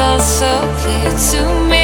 all so clear to me.